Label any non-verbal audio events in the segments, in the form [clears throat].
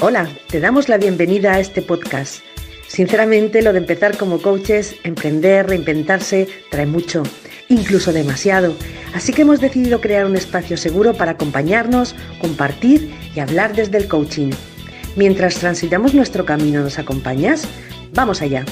Hola, te damos la bienvenida a este podcast. Sinceramente, lo de empezar como coaches, emprender, reinventarse, trae mucho, incluso demasiado. Así que hemos decidido crear un espacio seguro para acompañarnos, compartir y hablar desde el coaching. Mientras transitamos nuestro camino, ¿nos acompañas? Vamos allá.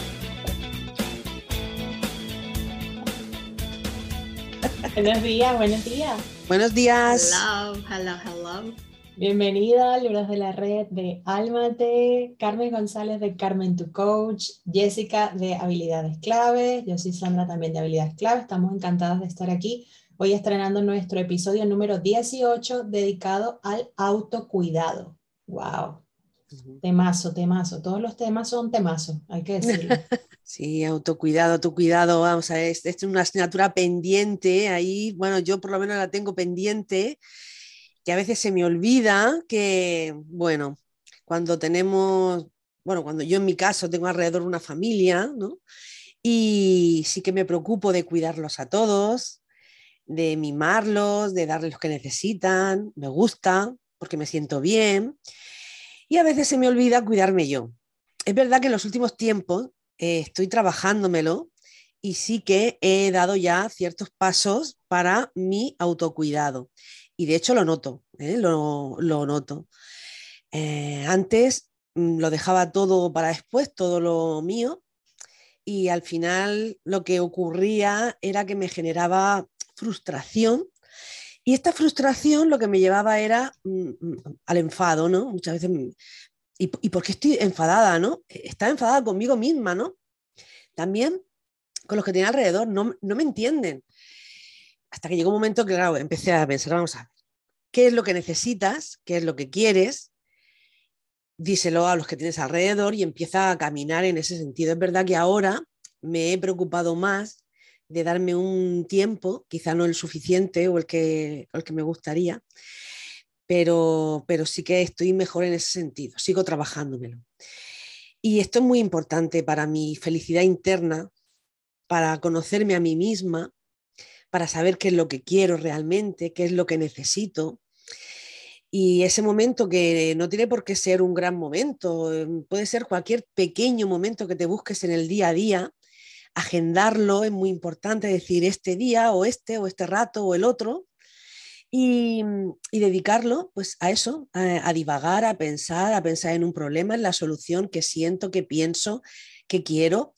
Buenos días, buenos días. Buenos días. Hello, hello, hello. Bienvenida Libros de la Red de Álmate, Carmen González de Carmen to Coach, Jessica de Habilidades Clave, yo soy Sandra también de Habilidades Clave, estamos encantadas de estar aquí. Hoy estrenando nuestro episodio número 18 dedicado al autocuidado. ¡Wow! Temazo, temazo. Todos los temas son temazo, hay que decirlo. [laughs] Sí, autocuidado, autocuidado, vamos a ver, es, es una asignatura pendiente ahí, bueno, yo por lo menos la tengo pendiente, que a veces se me olvida que, bueno, cuando tenemos, bueno, cuando yo en mi caso tengo alrededor una familia, ¿no? Y sí que me preocupo de cuidarlos a todos, de mimarlos, de darles lo que necesitan, me gusta, porque me siento bien. Y a veces se me olvida cuidarme yo. Es verdad que en los últimos tiempos eh, estoy trabajándomelo y sí que he dado ya ciertos pasos para mi autocuidado. Y de hecho lo noto, ¿eh? lo, noto. Eh, antes mm, lo dejaba todo para después, todo lo mío, y al final lo que ocurría era que me generaba frustración y esta frustración lo que me llevaba era mm, mm, al enfado, ¿no? Muchas veces, ¿y, ¿y por qué estoy enfadada, no? Estaba enfadada conmigo misma, ¿no? También con los que tenía alrededor, no, no me entienden. Hasta que llegó un momento que, empecé a pensar, vamos a ver, ¿qué es lo que necesitas? ¿Qué es lo que quieres? Díselo a los que tienes alrededor y empieza a caminar en ese sentido. Es verdad que ahora me he preocupado más de darme un tiempo, quizá no el suficiente o el que, el que me gustaría, pero, pero sí que estoy mejor en ese sentido, sigo trabajándomelo. Y esto es muy importante para mi felicidad interna, para conocerme a mí misma, para saber qué es lo que quiero realmente, qué es lo que necesito. Y ese momento que no tiene por qué ser un gran momento, em, puede ser cualquier pequeño momento que te busques en el día a día, agendarlo es muy importante, decir este día o este o este rato o el otro, y, dedicarlo pues a eso, a, divagar, a pensar, a pensar en un problema, en la solución que siento, que pienso, que quiero.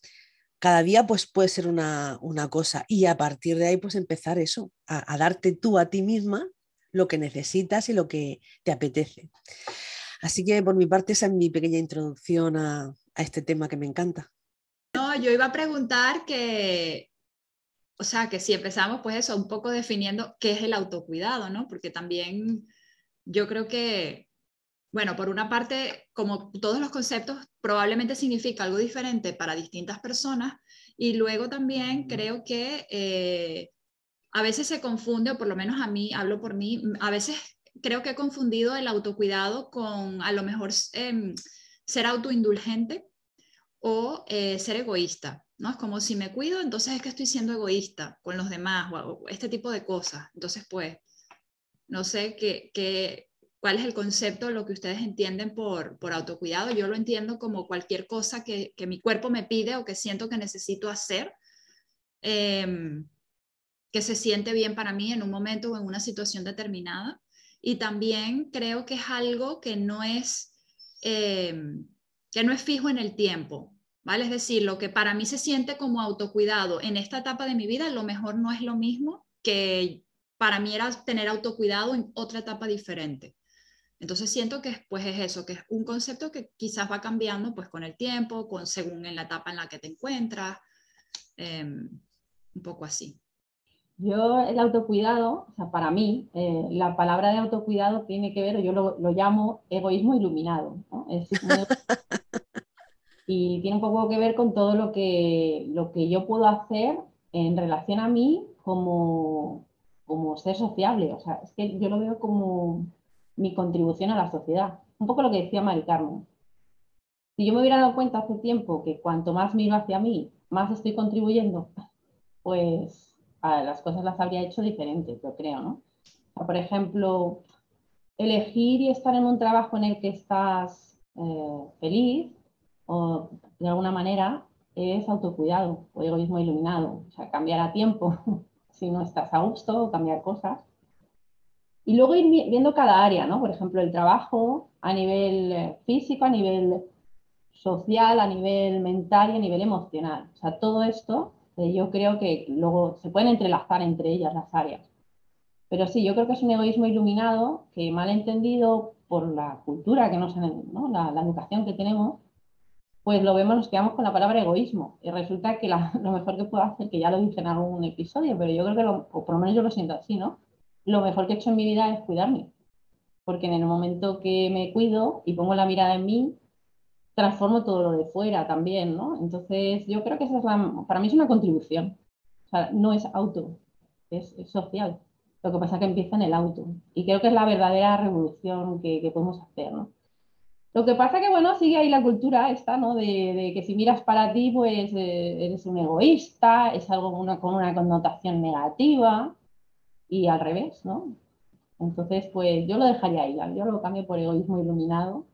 Cada día pues puede ser una, una cosa y a partir de ahí pues empezar eso, a, darte tú a ti misma lo que necesitas y lo que te apetece. Así que por mi parte esa es mi pequeña introducción a, a este tema que me encanta. No, yo iba a preguntar que o sea, que si empezamos pues eso, un poco definiendo qué es el autocuidado, ¿no? Porque también yo creo que, bueno, por una parte, como todos los conceptos, probablemente significa algo diferente para distintas personas y luego también creo que eh, a veces se confunde, o por lo menos a mí, hablo por mí, a veces creo que he confundido el autocuidado con a lo mejor eh, ser autoindulgente o eh, ser egoísta. ¿no? Es como si me cuido, entonces es que estoy siendo egoísta con los demás o, este tipo de cosas. Entonces, pues, no sé qué, qué, cuál es el concepto, lo que ustedes entienden por, por autocuidado. Yo lo entiendo como cualquier cosa que, que, mi cuerpo me pide o que siento que necesito hacer, eh, que se siente bien para mí en un momento o en una situación determinada. Y también creo que es algo que no es, eh, que no es fijo en el tiempo. ¿vale? Es decir, lo que para mí se siente como autocuidado en esta etapa de mi vida, a lo mejor no es lo mismo que para mí era tener autocuidado en otra etapa diferente. Entonces siento que pues es eso, que es un concepto que quizás va cambiando pues con el tiempo, con, según en la etapa en la que te encuentras, eh, un poco así. Yo el autocuidado, o sea, para mí, eh, la palabra de autocuidado tiene que ver, yo lo, lo llamo egoísmo iluminado. ¿no? Es [laughs] y tiene un poco que ver con todo lo que, lo que yo puedo hacer en relación a mí como, como ser sociable. O sea, es que yo lo veo como mi contribución a la sociedad. Un poco lo que decía Mari Carmen. Si yo me hubiera dado cuenta hace tiempo que cuanto más miro hacia mí, más estoy contribuyendo, pues a las cosas las habría hecho diferentes, yo creo, ¿no? O por ejemplo, elegir y estar en un trabajo en el que estás eh, feliz o de alguna manera es autocuidado o egoísmo iluminado, o sea, cambiar a tiempo [laughs] si no estás a gusto, cambiar cosas. Y luego ir viendo cada área, ¿no? Por ejemplo, el trabajo a nivel eh, físico, a nivel social, a nivel mental y a nivel emocional. O sea, todo esto eh, yo creo que luego se pueden entrelazar entre ellas las áreas. Pero sí, yo creo que es un egoísmo iluminado que mal entendido por la cultura que nos, ¿no? la, la, educación que tenemos, pues lo vemos, nos quedamos con la palabra egoísmo. Y resulta que [laughs] lo mejor que puedo hacer, que ya lo dije en algún episodio, pero yo creo que, lo, o por lo menos yo lo siento así, ¿no? Lo mejor que he hecho en mi vida es cuidarme. Porque en el momento que me cuido y pongo la mirada en mí, transformo todo lo de fuera también, ¿no? Entonces, yo creo que esa es la, para mí es una contribución. No es auto, es, social. Lo que pasa es que empieza en el auto. Y creo que es la verdadera revolución que, podemos hacer, ¿no? Lo que pasa que, bueno, sigue ahí la cultura esta, ¿no? De, de que si miras para ti, pues eh, eres un egoísta, es algo una, con una connotación negativa y al revés, ¿no? Entonces, pues yo lo dejaría ahí, yo lo cambio por egoísmo iluminado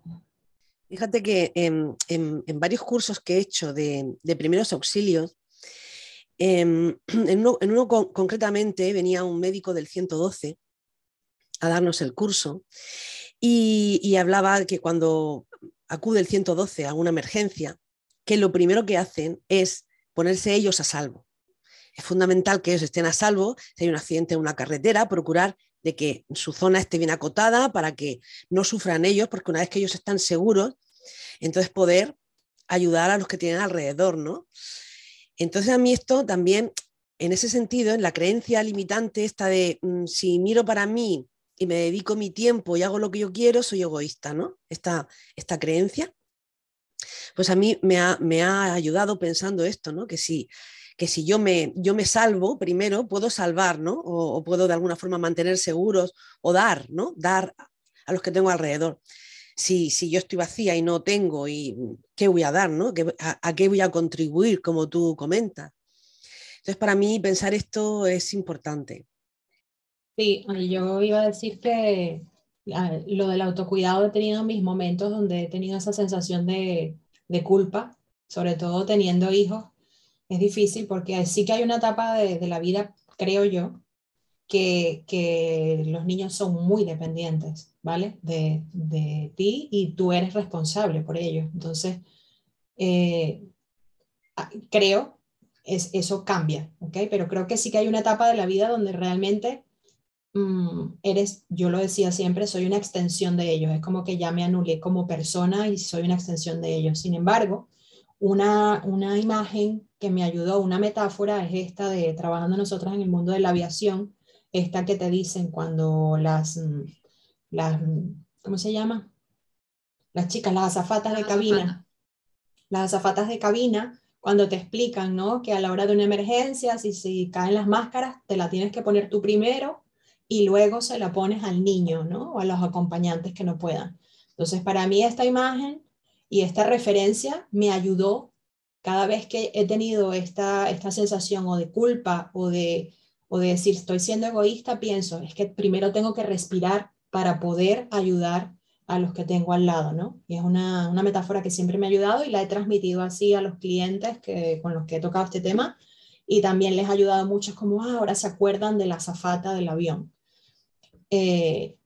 Fíjate que en, varios cursos que he hecho de, primeros auxilios, em, [clears throat] en, uno, concretamente venía un médico del 112 a darnos el curso y, y hablaba que cuando acude el 112 a una emergencia, que lo primero que hacen es ponerse ellos a salvo. Es fundamental que ellos estén a salvo si hay un accidente en una carretera, procurar de que su zona esté bien acotada para que no sufran ellos, porque una vez que ellos están seguros, entonces poder ayudar a los que tienen alrededor, ¿no? Entonces a mí esto también, en ese sentido, en la creencia limitante esta de mm, si miro para mí y me dedico mi tiempo y hago lo que yo quiero, soy egoísta, ¿no? Esta, esta creencia, pues a mí me ha, me ha ayudado pensando esto, ¿no? Que si que si yo me, yo me salvo primero, puedo salvar, ¿no? O, puedo de alguna forma mantener seguros o dar, ¿no? Dar a los que tengo alrededor. Si, si yo estoy vacía y no tengo, y ¿qué voy a dar, ¿no? a, qué voy a contribuir, como tú comentas? Entonces, para mí pensar esto es importante. Sí, yo iba a decir que lo del autocuidado he tenido mis momentos donde he tenido esa sensación de, de culpa, sobre todo teniendo hijos, es difícil porque sí que hay una etapa de, la vida, creo yo, que, que, los niños son muy dependientes, ¿vale? De, de, ti y tú eres responsable por ellos. Entonces, eh, creo, es, eso cambia, ¿ok? Pero creo que sí que hay una etapa de la vida donde realmente mm, eres, yo lo decía siempre, soy una extensión de ellos. Es como que ya me anulé como persona y soy una extensión de ellos. Sin embargo, una, una imagen que me ayudó, una metáfora es esta de trabajando nosotros en el mundo de la aviación, esta que te dicen cuando las, mm, las mm, ¿cómo se llama? Las chicas, las azafatas de cabina. Las azafatas de cabina, cuando te explican, ¿no? Que a la hora de una emergencia, si, si caen las máscaras, te la tienes que poner tú primero y luego se la pones al niño, ¿no? O a los acompañantes que no puedan. Entonces, para mí esta imagen y esta referencia me ayudó cada vez que he tenido esta, esta sensación o de culpa o de, o de decir estoy siendo egoísta, pienso, es que primero tengo que respirar para poder ayudar a los que tengo al lado, ¿no? Y es una, una metáfora que siempre me ha ayudado y la he transmitido así a los clientes que, con los que he tocado este tema y también les ha ayudado mucho, como ah, ahora se acuerdan de la zafata del avión. Eh,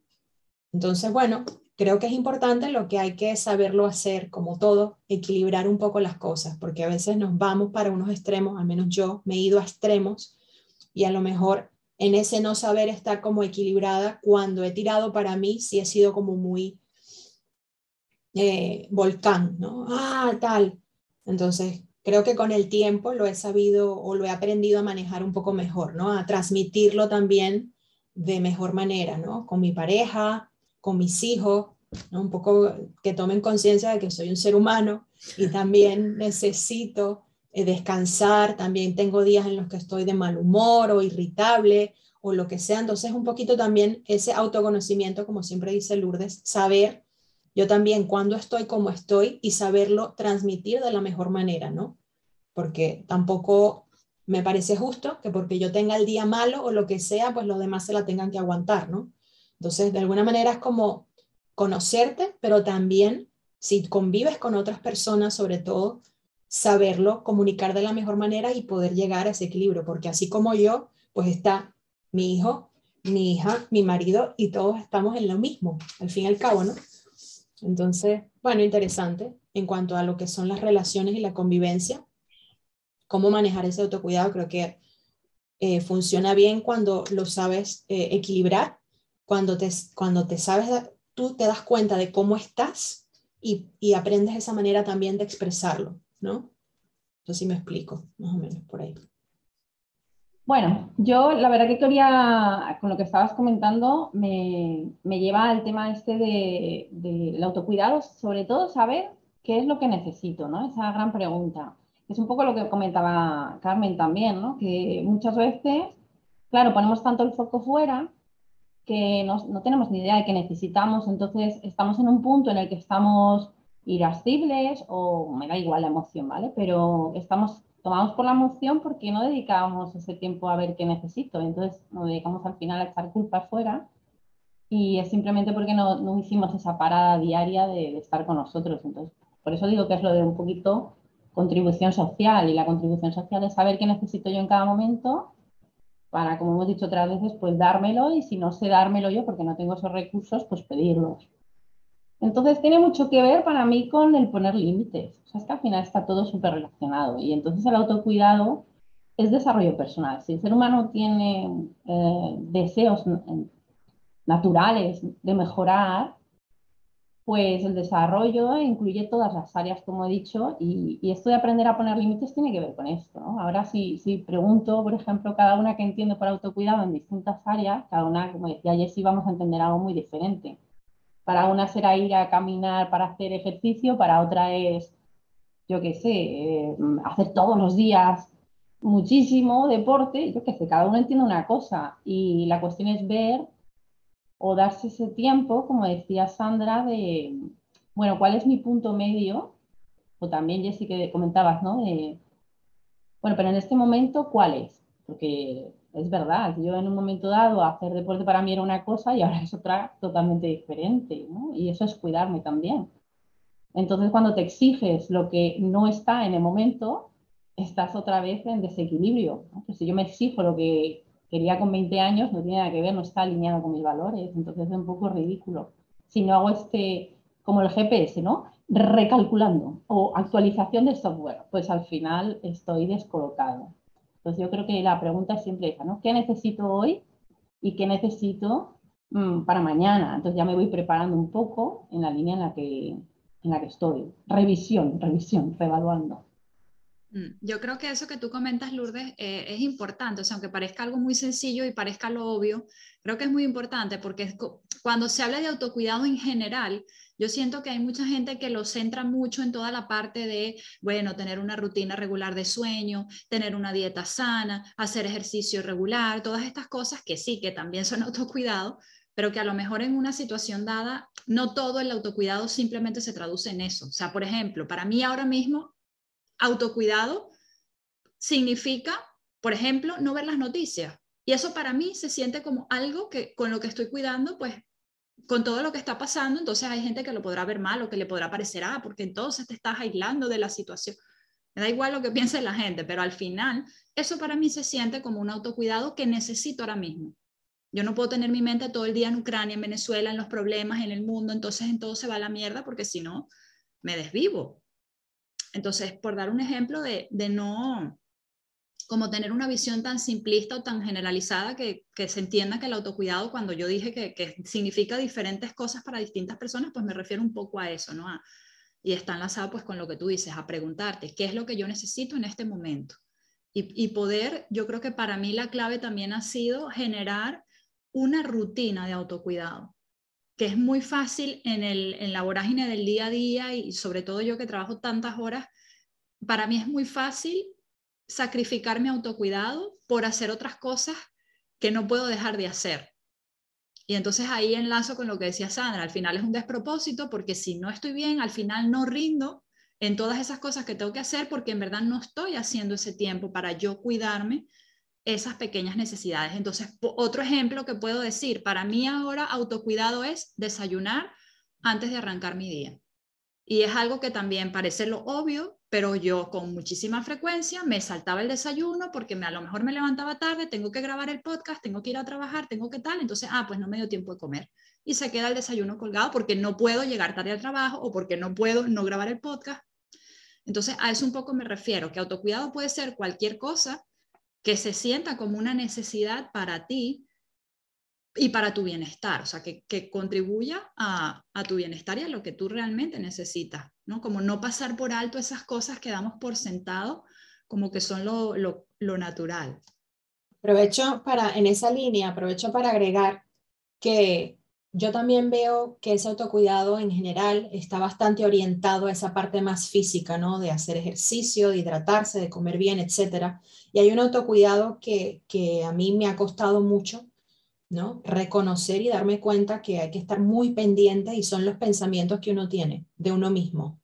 entonces, bueno, creo que es importante lo que hay que saberlo hacer, como todo, equilibrar un poco las cosas, porque a veces nos vamos para unos extremos, al menos yo me he ido a extremos y a lo mejor en ese no saber estar como equilibrada, cuando he tirado para mí, sí he sido como muy eh, volcán, ¿no? Ah, tal. Entonces, creo que con el tiempo lo he sabido o lo he aprendido a manejar un poco mejor, ¿no? A transmitirlo también de mejor manera, ¿no? Con mi pareja, con mis hijos, un poco que tomen conciencia de que soy un ser humano y también necesito eh, descansar, también tengo días en los que estoy de mal humor o irritable o lo que sea, entonces un poquito también ese autoconocimiento, como siempre dice Lourdes, saber yo también cuando estoy como estoy y saberlo transmitir de la mejor manera, ¿no? Porque tampoco me parece justo que porque yo tenga el día malo o lo que sea, pues los demás se la tengan que aguantar, ¿no? Entonces, de alguna manera es como conocerte, pero también si convives con otras personas, sobre todo, saberlo, comunicar de la mejor manera y poder llegar a ese equilibrio, porque así como yo, pues está mi hijo, mi hija, mi marido y todos estamos en lo mismo, al fin y al cabo, ¿no? Entonces, bueno, interesante en cuanto a lo que son las relaciones y la convivencia, cómo manejar ese autocuidado, creo que eh, funciona bien cuando lo sabes eh, equilibrar, cuando te, cuando te sabes, tú te das cuenta de cómo estás y, y aprendes esa manera también de expresarlo. ¿no? sé si me explico, más o menos por ahí. Bueno, yo la verdad que quería, con lo que estabas comentando, me, lleva al tema este del de, autocuidado, sobre todo saber qué es lo que necesito, ¿no? Esa gran pregunta. Es un poco lo que comentaba Carmen también, ¿no? Que muchas veces, claro, ponemos tanto el foco fuera que no, no tenemos ni idea de qué necesitamos, entonces estamos en un punto en el que estamos irascibles o me da igual la emoción, ¿vale? Pero estamos tomados por la emoción porque no dedicamos ese tiempo a ver qué necesito. Entonces nos dedicamos al final a echar culpa fuera y es simplemente porque no, no hicimos esa parada diaria de, de, estar con nosotros. Entonces, por eso digo que es lo de un poquito contribución social y la contribución social es saber qué necesito yo en cada momento para, como hemos dicho otras veces, pues dármelo y si no sé dármelo yo porque no tengo esos recursos, pues pedirlos. Entonces tiene mucho que ver para mí con el poner límites. O sea, es que al final está todo súper relacionado. Y entonces el autocuidado es desarrollo personal. Si el ser humano tiene eh, deseos naturales de mejorar, pues el desarrollo incluye todas las áreas, como he dicho, y, esto de aprender a poner límites tiene que ver con esto. Ahora, si, si pregunto, por ejemplo, cada una que entiende por autocuidado en distintas áreas, cada una, como decía Jessy, vamos a entender algo muy diferente. Para una será ir a caminar para hacer ejercicio, para otra es, yo qué sé, eh, hacer todos los días muchísimo deporte, yo qué sé, cada uno entiende una cosa y la cuestión es ver o darse ese tiempo, como decía Sandra, de, bueno, ¿cuál es mi punto medio? O también, Jessy, que comentabas, ¿no? Bueno, pero en este momento, ¿cuál es? Porque es verdad, yo en un momento dado hacer deporte para mí era una cosa y ahora [laughs] es otra totalmente diferente. Y eso es cuidarme también. Entonces, cuando te exiges lo que no está en el momento, estás otra vez en desequilibrio. Pues si yo me exijo lo que quería con 20 años, no tiene nada que ver, no está alineado con mis valores, entonces es un poco ridículo. Si no hago este, como el GPS, ¿no? Recalculando o actualización de software, pues al final estoy descolocado. Entonces yo creo que la pregunta es siempre esa, ¿no? ¿Qué necesito hoy y qué necesito mm, para mañana? Entonces ya me voy preparando un poco en la línea en la que, en la que estoy. Revisión, revisión, revaluando. Mm, yo creo que eso que tú comentas, Lourdes, eh, es importante, o sea, aunque parezca algo muy sencillo y parezca lo obvio, creo que es muy importante porque cuando se habla de autocuidado en general, yo siento que hay mucha gente que lo centra mucho en toda la parte de, bueno, tener una rutina regular de sueño, tener una dieta sana, hacer ejercicio regular, todas estas cosas que sí, que también son [laughs] autocuidado, pero que a lo mejor en una situación dada, no todo el autocuidado simplemente se traduce en eso. O sea, por ejemplo, para mí ahora mismo, autocuidado significa, por ejemplo, no ver las noticias. Y eso para mí se siente como algo que con lo que estoy cuidando, pues con todo lo que está pasando, entonces hay gente que lo podrá ver mal o que le podrá parecer, ah, porque entonces te estás aislando de la situación. Me da igual lo que [laughs] piense la gente, pero al final eso para mí se siente como un autocuidado que necesito ahora mismo. Yo no puedo tener mi mente todo el día en Ucrania, en Venezuela, en los problemas, en el mundo, entonces en todo se va a la mierda porque si no, me desvivo. Entonces, por dar un ejemplo de, no, como tener una visión tan simplista o tan generalizada que, se entienda que el autocuidado, cuando yo dije que, significa diferentes cosas para distintas personas, pues me refiero un poco a eso, ¿no? y está enlazado pues con lo que tú dices, a preguntarte, ¿qué es lo que yo necesito en este momento? Y, poder, yo creo que para mí la clave también ha sido generar una rutina de autocuidado, que es muy fácil en, el, en la vorágine del día a día y sobre todo yo que trabajo tantas horas, para mí es muy fácil sacrificar mi autocuidado por hacer otras cosas que no puedo dejar de hacer. Y entonces ahí enlazo con lo que decía Sandra, al final es un despropósito porque si no estoy bien, al final no rindo en todas esas cosas que tengo que hacer porque en verdad no estoy haciendo ese tiempo para yo cuidarme esas pequeñas necesidades. Entonces, otro ejemplo que puedo decir, para mí ahora autocuidado es desayunar antes de arrancar mi día. Y es algo que también parece lo obvio, pero yo con muchísima frecuencia me saltaba el desayuno porque a lo mejor me levantaba tarde, tengo que grabar el podcast, tengo que ir a trabajar, tengo que tal, entonces, ah, pues no me dio tiempo de comer. Y se queda el desayuno colgado porque no puedo llegar tarde al trabajo o porque no puedo no grabar el podcast. Entonces, a eso un poco me refiero, que autocuidado puede ser cualquier cosa que se sienta como una necesidad para ti y para tu bienestar, o sea, que, contribuya a, tu bienestar y a lo que tú realmente necesitas, ¿no? Como no pasar por alto esas cosas que damos por sentado como que son lo, lo natural. Aprovecho para, en esa línea, aprovecho para agregar que yo también veo que ese autocuidado en general está bastante orientado a esa parte más física, ¿no? De hacer ejercicio, de hidratarse, de comer bien, etcétera. Y hay un autocuidado que, que a mí me ha costado mucho ¿no? Reconocer y darme cuenta que hay que estar muy pendiente y son los pensamientos que uno tiene de uno mismo.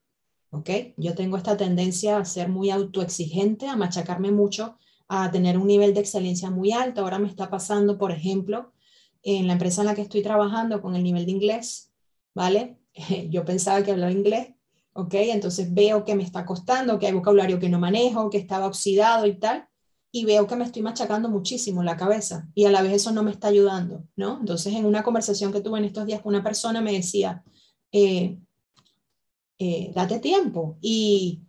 ¿Ok? Yo tengo esta tendencia a ser muy autoexigente, a machacarme mucho, a tener un nivel de excelencia muy alto. Ahora me está pasando, por ejemplo, en la empresa en la que estoy trabajando con el nivel de inglés, ¿vale? [laughs] Yo pensaba que hablaba inglés, ¿ok? Entonces veo que me está costando, que hay vocabulario que no manejo, que estaba oxidado y tal y veo que me estoy machacando muchísimo la cabeza y a la vez eso no me está ayudando, ¿no? Entonces, en una conversación que tuve en estos días con una persona me decía, eh, eh, date tiempo y,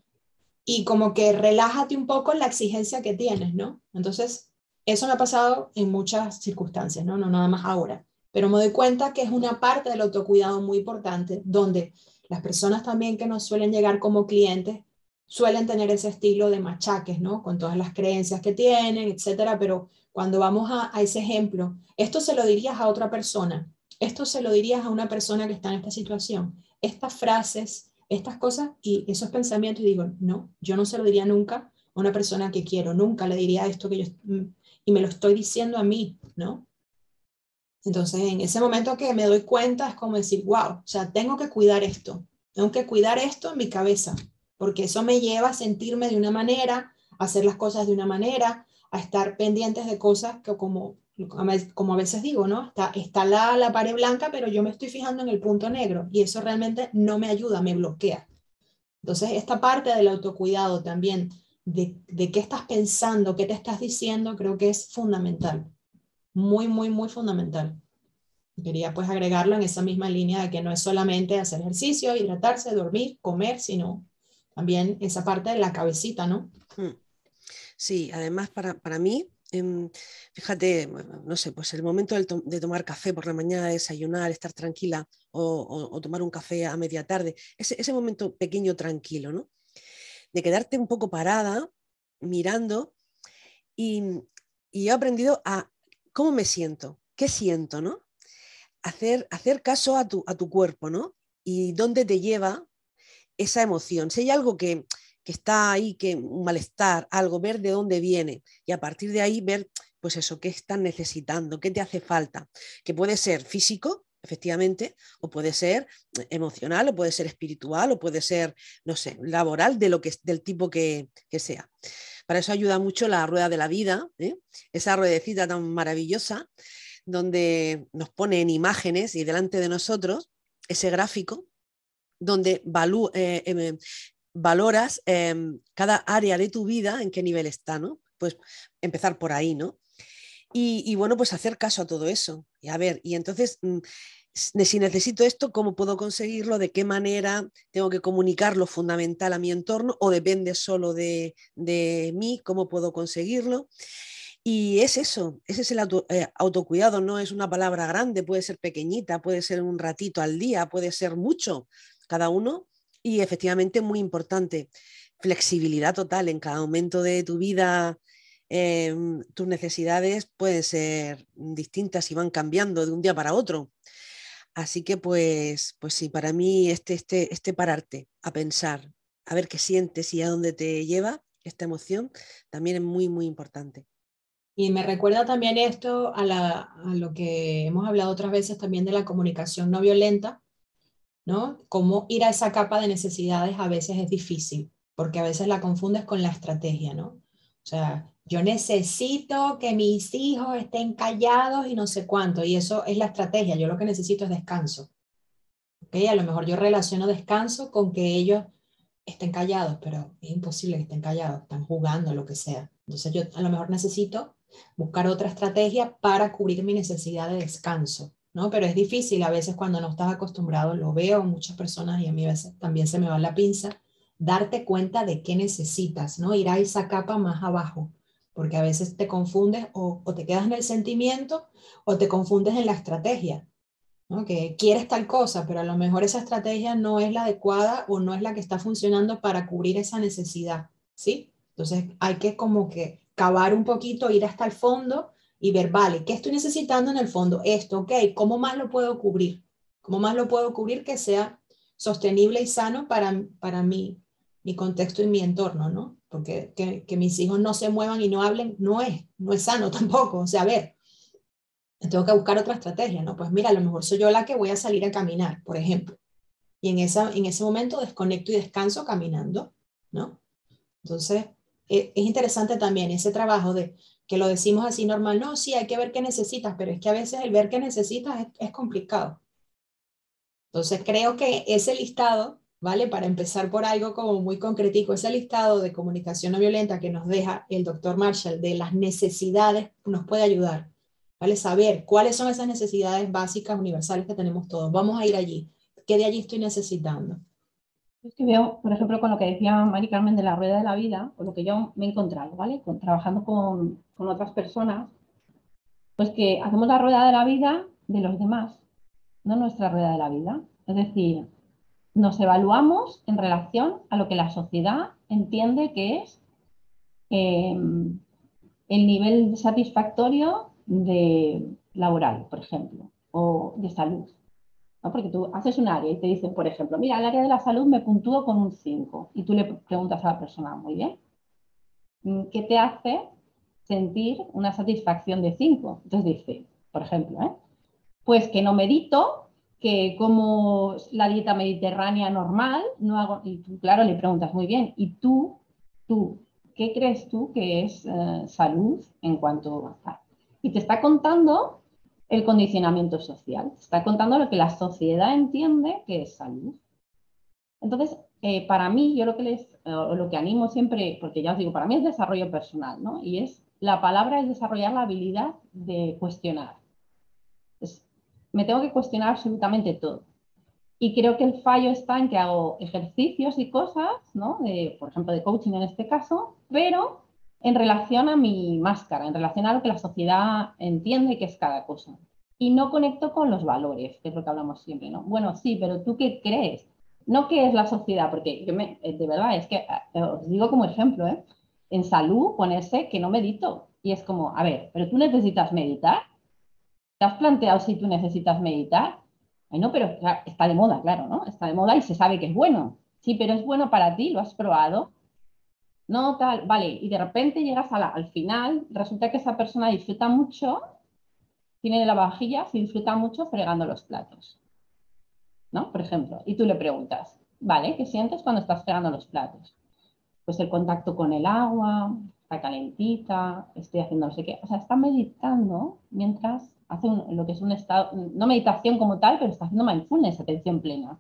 y como que relájate un poco en la exigencia que tienes, ¿no? Entonces, eso me ha pasado en muchas circunstancias, ¿no? No nada más ahora, pero me doy cuenta que es una parte del autocuidado muy importante donde las personas también que nos suelen llegar como clientes suelen tener ese estilo de machaques, ¿no? Con todas las creencias que tienen, etcétera, pero cuando vamos a, ese ejemplo, esto se lo dirías a otra persona, esto se lo dirías a una persona que está en esta situación, estas frases, estas cosas y esos pensamientos, y digo, no, yo no se lo diría nunca a una persona que quiero, nunca le diría esto que yo, y me lo estoy diciendo a mí, ¿no? Entonces, en ese momento que me doy cuenta, es como decir, wow, o sea, tengo que cuidar esto, tengo que cuidar esto en mi cabeza, porque eso me lleva a sentirme de una manera, a hacer las cosas de una manera, a estar pendientes de cosas que como, como a veces digo, ¿no? Está, está la, la pared blanca, pero yo me estoy fijando en el punto negro y eso realmente no me ayuda, me bloquea. Entonces, esta parte del autocuidado también, de, de qué estás pensando, qué te estás diciendo, creo que es fundamental. Muy, muy, muy fundamental. Quería pues agregarlo en esa misma línea de que no es solamente hacer ejercicio, hidratarse, dormir, comer, sino también esa parte de la cabecita, ¿no? Mm. Sí, además para, para mí, em, fíjate, no sé, pues el momento de, tomar café por la mañana, desayunar, estar tranquila o, tomar un café a media tarde, ese, ese, momento pequeño tranquilo, ¿no? De quedarte un poco parada, mirando y, y he aprendido a cómo me siento, qué siento, ¿no? Hacer, hacer caso a tu, a tu cuerpo, ¿no? Y dónde te lleva esa emoción. Si hay algo que, está ahí, que un malestar, algo, ver de dónde viene y a partir de ahí ver, pues eso, qué están necesitando, qué te hace falta, que puede ser físico, efectivamente, o puede ser emocional, o puede ser espiritual, o puede ser, no sé, laboral, de lo que, del tipo que, sea. Para eso ayuda mucho la rueda de la vida, ¿eh? esa ruedecita tan maravillosa, donde nos pone en imágenes y delante de nosotros ese gráfico donde eh, em, valoras em, cada área de tu vida, en qué nivel está, ¿no? Pues empezar por ahí, ¿no? Y, bueno, pues hacer caso a todo eso. Y a ver, y entonces, mm, si necesito esto, ¿cómo puedo conseguirlo? ¿De qué manera tengo que comunicar lo fundamental a mi entorno? ¿O depende solo de, mí? ¿Cómo puedo conseguirlo? Y es eso, ese es el eh, autocuidado, no es una palabra grande, puede ser pequeñita, puede ser un ratito al día, puede ser mucho, cada uno y efectivamente muy importante, flexibilidad total en cada momento de tu vida. Em, tus necesidades pueden ser distintas y van cambiando de un día para otro. Así que pues, pues sí, para mí este, este, este pararte a pensar, a ver qué sientes y a dónde te lleva esta emoción, también es muy, muy importante. Y me recuerda también esto a, a, lo que hemos hablado otras veces también de la comunicación no violenta, ¿no? Cómo ir a esa capa de necesidades a veces es difícil, porque a veces la confundes con la estrategia, ¿no? O sea, yo necesito que mis hijos estén callados y no sé cuánto, y eso es la estrategia, yo lo que necesito es descanso. ¿okay? A lo mejor yo relaciono descanso con que ellos estén callados, pero es imposible que estén callados, están jugando, lo que sea. Entonces yo a lo mejor necesito buscar otra estrategia para cubrir mi necesidad de descanso, ¿no? Pero es difícil a veces cuando no estás acostumbrado, lo veo muchas personas y a mí a veces también se me va la pinza, darte cuenta de qué necesitas, ¿no? Ir a esa capa más abajo, porque a veces te confundes o, te quedas en el sentimiento o te confundes en la estrategia, ¿no? Que quieres tal cosa, pero a lo mejor esa estrategia no es la adecuada o no es la que está funcionando para cubrir esa necesidad, ¿sí? Entonces hay que como que cavar un poquito, ir hasta el fondo y ver, vale, ¿qué estoy necesitando en el fondo? Esto, ok, ¿cómo más lo puedo cubrir? ¿Cómo más lo puedo cubrir que sea sostenible y sano para, para mí, mi contexto y mi entorno, ¿no? Porque que, que, mis hijos no se muevan y no hablen no es, no es sano [laughs] tampoco. O sea, a ver, tengo que buscar otra estrategia, ¿no? Pues mira, a lo mejor soy yo la que voy a salir a caminar, por ejemplo. Y en, esa, en ese momento desconecto y descanso caminando, ¿no? Entonces, e, es interesante también ese trabajo de que lo decimos así normal, no, sí, hay que ver qué necesitas, pero es que a veces el ver qué necesitas es, es complicado. Entonces, creo que ese listado ¿vale? Para empezar por algo como muy concretico, ese listado de comunicación no violenta que nos deja el doctor Marshall de las necesidades nos puede ayudar, ¿vale? Saber cuáles son esas necesidades básicas universales que tenemos todos. Vamos a ir allí. ¿Qué de allí estoy necesitando? Es que veo, por ejemplo, con lo que decía Mari Carmen de la rueda de la vida, con lo que yo me he encontrado, ¿vale? Con, trabajando con, con otras personas, pues que hacemos la rueda de la vida de los demás, no nuestra rueda de la vida. Es decir, nos evaluamos en relación a lo que la sociedad entiende que es eh, el nivel satisfactorio de laboral, por ejemplo, o de salud. Porque tú haces un área y te dicen, por ejemplo, mira, el área de la salud me puntúo con un 5 y tú le preguntas a la persona, muy bien, ¿qué te hace sentir una satisfacción de 5? Entonces dice, por ejemplo, ¿eh? pues que no medito que como la dieta mediterránea normal, no hago, y tú, claro, le preguntas muy bien, ¿y tú, tú, qué crees tú que es eh, salud en cuanto a... Y te está contando el condicionamiento social, te está contando lo que la sociedad entiende que es salud. Entonces, eh, para mí, yo lo que les, lo que animo siempre, porque ya os digo, para mí es desarrollo personal, ¿no? Y es, la palabra es desarrollar la habilidad de cuestionar me tengo que cuestionar absolutamente todo. Y creo que el fallo está en que hago ejercicios y cosas, ¿no? De, por ejemplo, de coaching en este caso, pero en relación a mi máscara, en relación a lo que la sociedad entiende que es cada cosa. Y no conecto con los valores, que es lo que hablamos siempre, ¿no? Bueno, sí, pero ¿tú qué crees? No qué es la sociedad, porque yo me, de verdad, es que eh, os digo como ejemplo, ¿eh? En salud, ponerse que no medito. Y es como, a ver, pero tú necesitas meditar. ¿Te has planteado si tú necesitas meditar? Ay, no, pero está de moda, claro, ¿no? Está de moda y se sabe que es bueno. Sí, pero es bueno para ti, ¿lo has probado? No, tal, vale. Y de repente llegas al final, resulta que esa persona disfruta mucho, tiene la vajilla, se disfruta mucho fregando los platos. ¿No? Por ejemplo. Y tú le preguntas, ¿vale? ¿Qué sientes cuando estás fregando los platos? Pues el contacto con el agua, está calentita, estoy haciendo no sé qué. O sea, está meditando mientras hace lo que es un estado, no meditación como tal, pero está haciendo mindfulness, atención plena.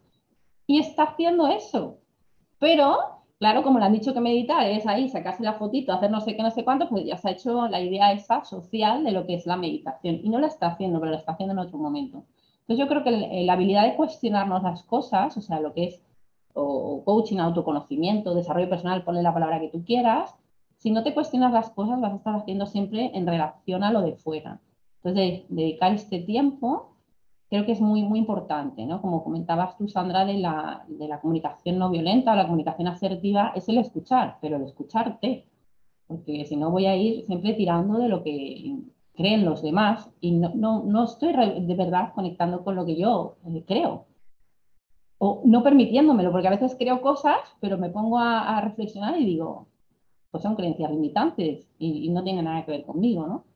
Y está haciendo eso. Pero, claro, como le han dicho que meditar es ahí, sacarse la fotito, hacer no sé qué, no sé cuánto, pues ya se ha hecho la idea esa social de lo que es la meditación. Y no la está haciendo, pero la está haciendo en otro momento. Entonces yo creo que la habilidad de cuestionarnos las cosas, o sea, lo que es o coaching, autoconocimiento, desarrollo personal, ponle la palabra que tú quieras, si no te cuestionas las cosas, vas a estar haciendo siempre en relación a lo de fuera. Entonces, dedicar este tiempo creo que es muy, muy importante, ¿no? Como comentabas tú, Sandra, de la, de la comunicación no violenta o la comunicación asertiva, es el escuchar, pero el escucharte, porque si no voy a ir siempre tirando de lo que creen los demás y no, no, no estoy de verdad conectando con lo que yo eh, creo. O no permitiéndomelo, porque a veces creo cosas, pero me pongo a, reflexionar y digo, pues son creencias limitantes y no tienen nada que ver conmigo, ¿no?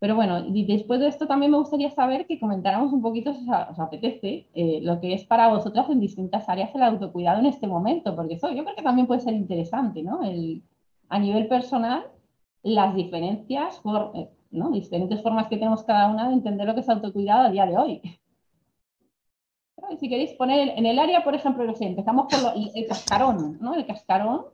Pero bueno, y después de esto también me gustaría saber que comentáramos un poquito, si os apetece, eh, lo que es para vosotras en distintas áreas el autocuidado en este momento, porque eso yo creo que también puede ser interesante, ¿no? El, a nivel personal, las diferencias, eh, ¿no? diferentes formas que tenemos cada una de entender lo que es autocuidado a día de hoy. Si queréis poner en el área, por ejemplo, lo empezamos por el cascarón, ¿no? El cascarón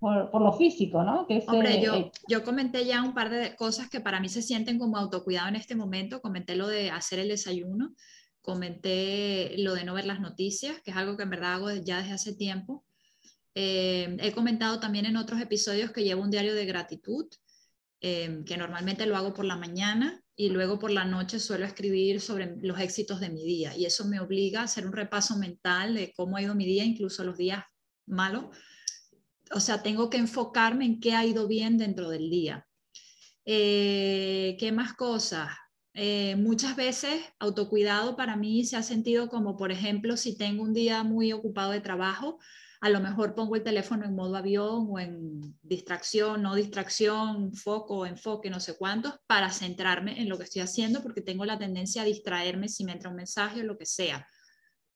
por, lo físico, ¿no? Que Hombre, yo, yo comenté ya un par de cosas que para mí se sienten como autocuidado en este momento. Comenté lo de hacer el desayuno, comenté lo de no ver las noticias, que es algo que en verdad hago ya desde hace tiempo. Eh, he comentado también en otros episodios que llevo un diario de gratitud, eh, que normalmente lo hago por la mañana y luego por la noche suelo escribir sobre los éxitos de mi día. Y eso me obliga a hacer un repaso mental de cómo ha ido mi día, incluso los días malos o sea, tengo que enfocarme en qué ha ido bien dentro del día. Eh, ¿Qué más cosas? Eh, muchas veces autocuidado para mí se ha sentido como, por ejemplo, si tengo un día muy ocupado de trabajo, a lo mejor pongo el teléfono en modo avión o en distracción, no distracción, foco, enfoque, no sé cuántos, para centrarme en lo que estoy haciendo, porque tengo la tendencia a distraerme si me entra un mensaje o lo que sea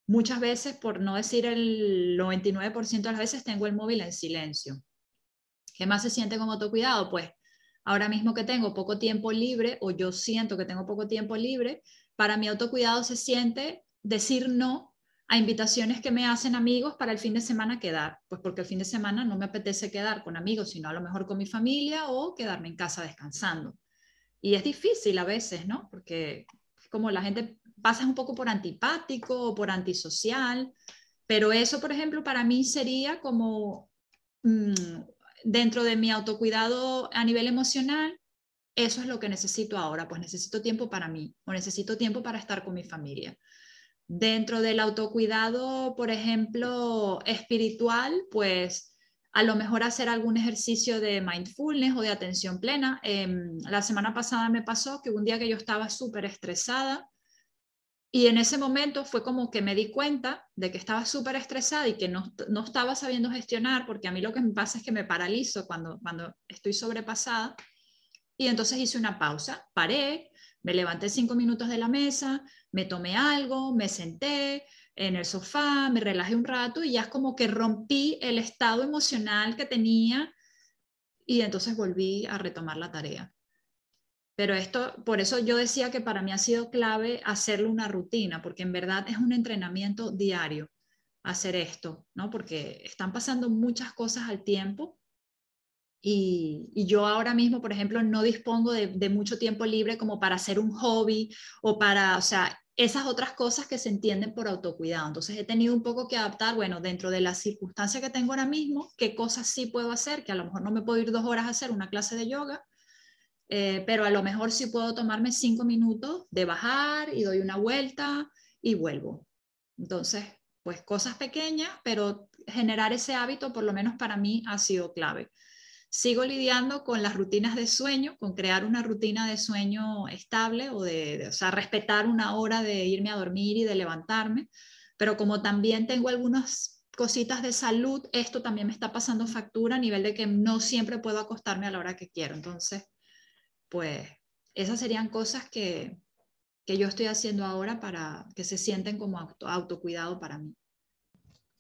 muchas veces, por no decir el 99% de las veces, tengo el móvil en silencio. ¿Qué más se siente como autocuidado? Pues ahora mismo que tengo poco tiempo libre o yo siento que tengo poco tiempo libre, para mi autocuidado se siente decir no a invitaciones que me hacen amigos para el fin de semana quedar, pues porque el fin de semana no me apetece quedar con amigos, sino a lo mejor con mi familia o quedarme en casa descansando. Y es difícil a veces, ¿no? Porque como la gente pasas un poco por antipático o por antisocial, pero eso, por ejemplo, para mí sería como mm, dentro de mi autocuidado a nivel emocional, eso es lo que necesito ahora, pues necesito tiempo para mí o necesito tiempo para estar con mi familia. Dentro del autocuidado, por ejemplo, espiritual, pues a lo mejor hacer algún ejercicio de mindfulness o de atención plena. Em, la semana pasada me pasó que un día que yo estaba súper estresada, y en ese momento fue como que me di cuenta de que estaba súper estresada y que no, no, estaba sabiendo gestionar, porque a mí lo que me pasa es que me paralizo cuando, cuando estoy sobrepasada. Y entonces hice una pausa, paré, me levanté cinco minutos de la mesa, me tomé algo, me senté en el sofá, me relajé un rato y ya es como que rompí el estado emocional que tenía y entonces volví a retomar la tarea. Pero esto, por eso yo decía que para mí ha sido clave hacerlo una rutina, porque en verdad es un entrenamiento diario hacer esto, ¿no? Porque están pasando muchas cosas al tiempo y, yo ahora mismo, por ejemplo, no dispongo de, de, mucho tiempo libre como para hacer un hobby o para, o sea, esas otras cosas que se entienden por autocuidado. Entonces he tenido un poco que adaptar, bueno, dentro de la circunstancia que tengo ahora mismo, qué cosas sí puedo hacer, que a lo mejor no me puedo ir dos horas a hacer una clase de yoga, eh, pero a lo mejor sí puedo tomarme cinco minutos de bajar y doy una vuelta y vuelvo. Entonces, pues cosas pequeñas, pero generar ese hábito, por lo menos para mí, ha sido clave. Sigo lidiando con las rutinas de sueño, con crear una rutina de sueño estable o de, o sea, respetar una hora de irme a dormir y de levantarme, pero como también tengo algunas cositas de salud, esto también me está pasando factura a nivel de que no siempre puedo acostarme a la hora que quiero. Entonces, pues esas serían cosas que, yo estoy haciendo ahora para que se sienten como autocuidado para mí.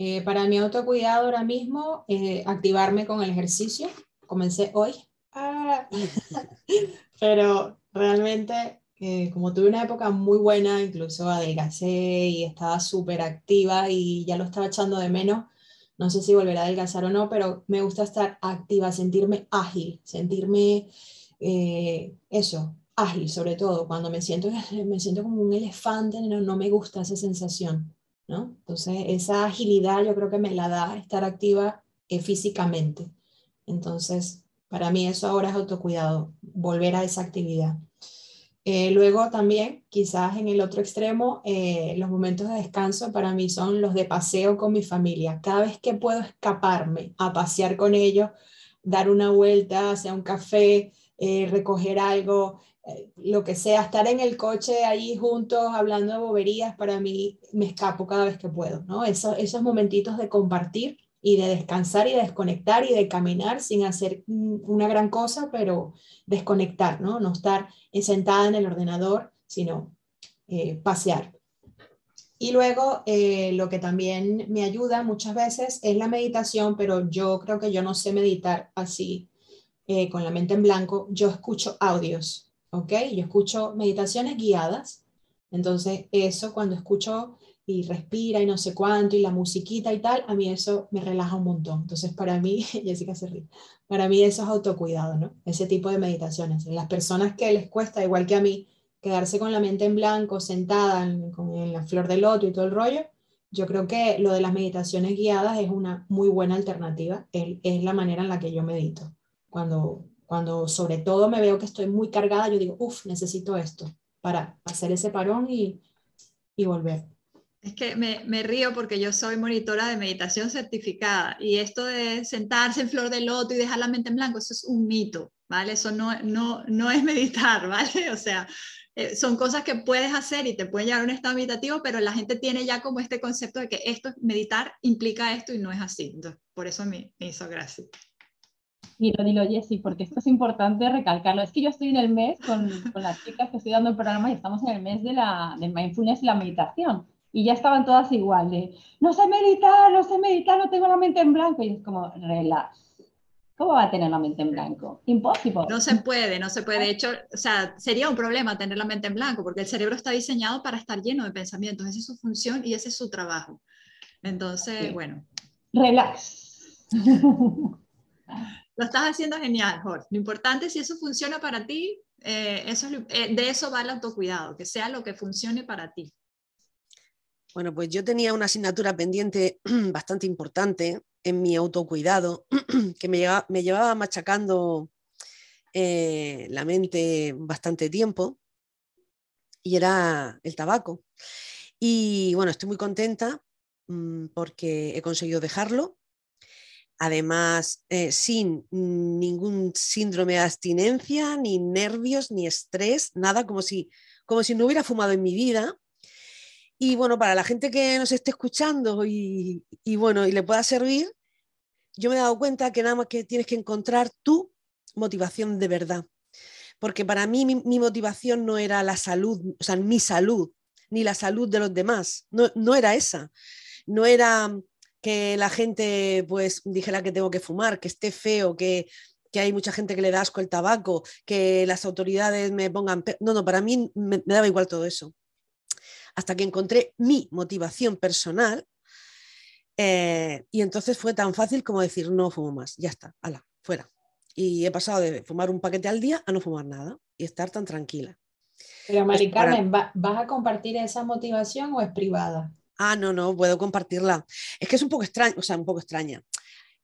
Eh, para mi autocuidado ahora mismo, eh, activarme con el ejercicio. Comencé hoy, ah. [laughs] pero realmente eh, como tuve una época muy buena, incluso adelgacé y estaba súper activa y ya lo estaba echando de menos, no sé si volverá a adelgazar o no, pero me gusta estar activa, sentirme ágil, sentirme eh, eso, ágil sobre todo, cuando me siento, [laughs] me siento como un elefante, no, no me gusta esa sensación, ¿no? Entonces, esa agilidad yo creo que me la da estar activa eh, físicamente. Entonces, para mí eso ahora es autocuidado, volver a esa actividad. Eh, luego también, quizás en el otro extremo, los momentos de descanso para mí son los de paseo con mi familia. Cada vez que puedo escaparme a pasear con ellos, dar una vuelta hacia un café, eh, recoger algo, eh, lo que sea, estar en el coche ahí juntos hablando de boberías, para mí me escapo cada vez que puedo, ¿no? Eso, esos momentitos de compartir y de descansar y de desconectar y de caminar sin hacer una gran cosa, pero desconectar, ¿no? No estar sentada en el ordenador, sino eh, pasear. Y luego lo que también me ayuda muchas veces es la meditación, pero yo creo que yo no sé meditar así eh, con la mente en blanco, yo escucho audios, ¿ok? Yo escucho meditaciones guiadas. Entonces, eso cuando escucho y respira y no sé cuánto y la musiquita y tal, a mí eso me relaja un montón. Entonces, para mí, [laughs] Jessica se ríe, para mí eso es autocuidado, ¿no? Ese tipo de meditaciones. Las personas que les cuesta, igual que a mí, quedarse con la mente en blanco, sentada en, con la flor del loto y todo el rollo, yo creo que lo de las meditaciones guiadas es una muy buena alternativa, es, es la manera en la que yo medito. Cuando, cuando sobre todo me veo que estoy muy cargada, yo digo, uff, necesito esto para hacer ese parón y, y volver. Es que me, me, río porque yo soy monitora de meditación certificada y esto de sentarse en flor de loto y dejar la mente en blanco, eso es un mito, ¿vale? Eso no, no, no es meditar, [laughs] ¿vale? O sea, eh, son cosas que puedes hacer y te pueden llevar a un estado meditativo, pero la gente tiene ya como este concepto de que esto, meditar implica esto y no es así. Entonces, por eso me, me hizo gracia. Dilo, dilo, Jessy, porque esto es importante recalcarlo. Es que yo estoy en el mes con, con las chicas que estoy dando el programa y estamos en el mes de la de mindfulness y la meditación. Y ya estaban todas igual de, no sé meditar, no sé meditar, no tengo la mente en blanco. Y es como, relax. ¿Cómo va a tener la mente en blanco? Imposible. No se puede, no se puede. De hecho, o sea, sería un problema tener la mente en blanco, porque el cerebro está diseñado para estar lleno de pensamientos. Esa es su función y ese es su trabajo. Entonces, bueno. Relax. [laughs] Lo estás haciendo genial, Jorge. Lo importante es si eso funciona para ti, eh, eso eh, de eso va el autocuidado, que sea lo que funcione para ti. Bueno, pues yo tenía una asignatura pendiente [clears throat] bastante importante en mi autocuidado, [clears throat] que me llevaba, machacando eh, la mente bastante tiempo, y era el tabaco. Y bueno, estoy muy contenta mmm, porque he conseguido dejarlo además eh, sin ningún síndrome de abstinencia, ni nervios, ni estrés, nada, como si, como si no hubiera fumado en mi vida. Y bueno, para la gente que nos esté escuchando y, bueno, y le pueda servir, yo me he dado cuenta que nada más que tienes que encontrar tu motivación de verdad. Porque para mí mi, motivación no era la salud, o sea, mi salud, ni la salud de los demás, no, no era esa. No era que la gente pues dijera que tengo que fumar, que esté feo, que, que hay mucha gente que le da asco el tabaco, que las autoridades me pongan... No, no, para mí me, me daba igual todo eso. Hasta que encontré mi motivación personal eh, y entonces fue tan fácil como decir, no fumo más, ya está, ala, fuera. Y he pasado de fumar un paquete al día a no fumar nada y estar tan tranquila. Pero Mari Carmen, para... ¿vas a compartir esa motivación o es privada? ah, no, no, puedo compartirla. Es que es un poco extraño, o sea, un poco extraña.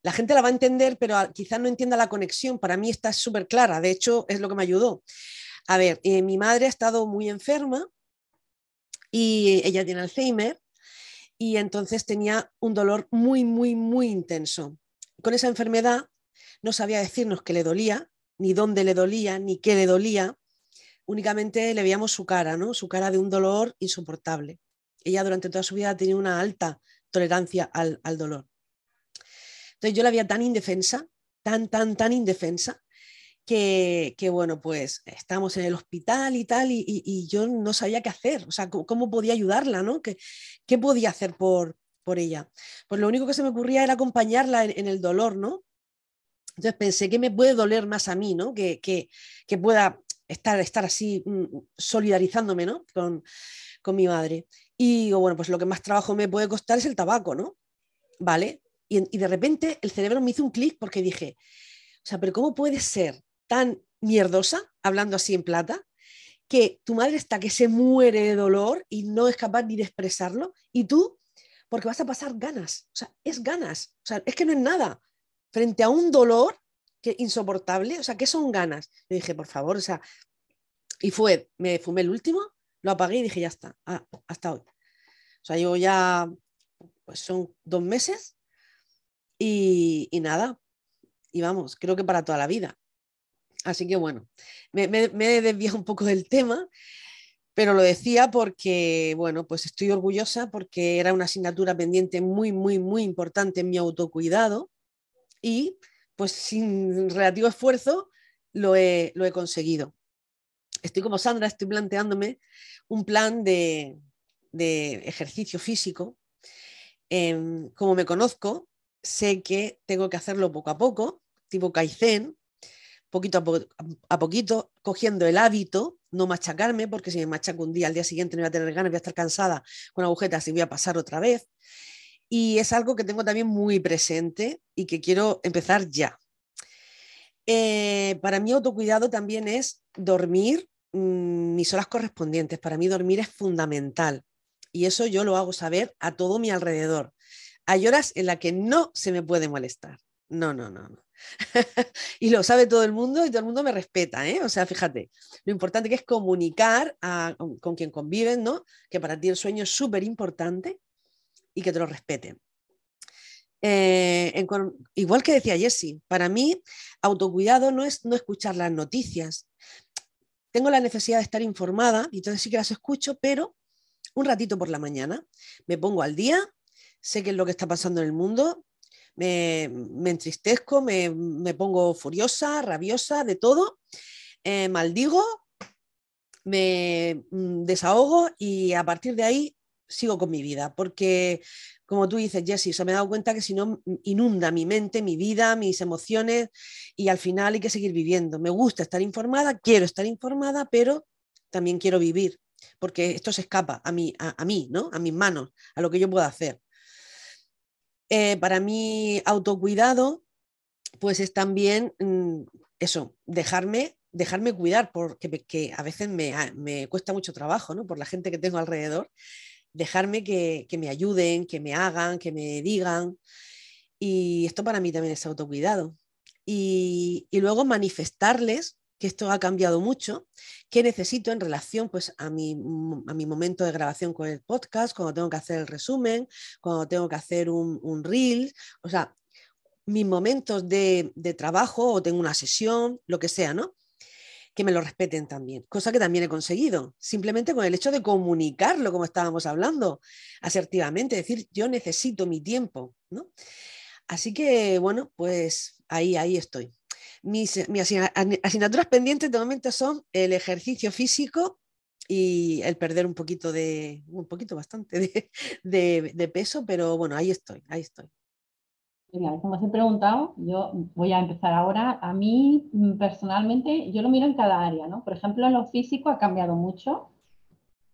La gente la va a entender, pero quizás no entienda la conexión. Para mí está súper clara. De hecho, es lo que me ayudó. A ver, eh, mi madre ha estado muy enferma y ella tiene Alzheimer y entonces tenía un dolor muy, muy, muy intenso. Con esa enfermedad no sabía decirnos qué le dolía, ni dónde le dolía, ni qué le dolía. Únicamente le veíamos su cara, ¿no? Su cara de un dolor insoportable ella durante toda su vida tenido una alta tolerancia al, al dolor. Entonces yo la veía tan indefensa, tan, tan, tan indefensa, que, bueno, pues estábamos en el hospital y tal, y, yo no sabía qué hacer, o sea, cómo, podía ayudarla, ¿no? ¿Qué, ¿Qué, podía hacer por, por ella? Pues lo único que se me ocurría era acompañarla en, el dolor, ¿no? Entonces pensé que me puede doler más a mí, ¿no? Que, que, pueda estar, estar así mm, solidarizándome, ¿no? Con, con mi madre. Y digo, bueno, pues lo que más trabajo me puede costar es el tabaco, ¿no? ¿Vale? Y, y de repente el cerebro me hizo un clic porque dije, o sea, pero ¿cómo puedes ser tan mierdosa, hablando así en plata, que tu madre está que se muere de dolor y no es capaz ni de expresarlo, y tú, porque vas a pasar ganas, o sea, es ganas, o sea, es que no es nada, frente a un dolor que insoportable, o sea, ¿qué son ganas? Le dije, por favor, o sea, y fue, me fumé el último, lo apagué y dije, ya está, ah, hasta hoy. O sea, yo ya, pues son dos meses y, y, nada, y vamos, creo que para toda la vida. Así que bueno, me, me, he desviado un poco del tema, pero lo decía porque, bueno, pues estoy orgullosa porque era una asignatura pendiente muy, muy, muy importante en mi autocuidado y pues sin relativo esfuerzo lo he, lo he conseguido estoy como Sandra, estoy planteándome un plan de, de ejercicio físico. Eh, como me conozco, sé que tengo que hacerlo poco a poco, tipo Kaizen, poquito a, poquito, cogiendo el hábito, no machacarme, porque si me machaco un día, al día siguiente no voy a tener ganas, voy a estar cansada con agujetas y voy a pasar otra vez. Y es algo que tengo también muy presente y que quiero empezar ya. Eh, para mí autocuidado también es dormir mm, mis horas correspondientes. Para mí dormir es fundamental y eso yo lo hago saber a todo mi alrededor. Hay horas en las que no se me puede molestar. No, no, no, no. [laughs] y lo sabe todo el mundo y todo el mundo me respeta, ¿eh? O sea, fíjate, lo importante que es comunicar con quien conviven, ¿no? Que para ti el sueño es súper importante y que te lo respeten. Eh, igual que decía Jessie, para mí autocuidado no es no escuchar las noticias. Tengo la necesidad de estar informada y entonces sí que las escucho, pero un ratito por la mañana me pongo al día, sé qué es lo que está pasando en el mundo, me, entristezco, me, pongo furiosa, rabiosa, de todo, eh, maldigo, me mm, desahogo y a partir de ahí sigo con mi vida, porque como tú dices, Jessie, se me he dado cuenta que si no inunda mi mente, mi vida, mis emociones y al final hay que seguir viviendo. Me gusta estar informada, quiero estar informada, pero también quiero vivir, porque esto se escapa a mí, a, mí, ¿no? A mis manos, a lo que yo puedo hacer. Eh, para mí, autocuidado, pues es también mm, eso, dejarme dejarme cuidar, porque a veces me, me, cuesta mucho trabajo, ¿no? Por la gente que tengo alrededor dejarme que, me ayuden, que me hagan, que me digan. Y esto para mí también es autocuidado. Y, luego manifestarles que esto ha cambiado mucho, que necesito en relación pues, a, mi, a mi momento de grabación con el podcast, cuando tengo que hacer el resumen, cuando tengo que hacer un, un reel, o sea, mis momentos de, de, trabajo o tengo una sesión, lo que sea, ¿no? que me lo respeten también, cosa que también he conseguido, simplemente con el hecho de comunicarlo, como estábamos hablando, asertivamente, decir, yo necesito mi tiempo, ¿no? Así que, bueno, pues ahí, ahí estoy. Mis, asignaturas pendientes de momento son el ejercicio físico y el perder un poquito de, un poquito bastante de [laughs] peso, pero bueno, ahí estoy, ahí estoy como os he preguntado, yo voy a empezar ahora. A mí, mm, personalmente, yo lo miro en cada área, ¿no? Por ejemplo, en lo físico ha cambiado mucho.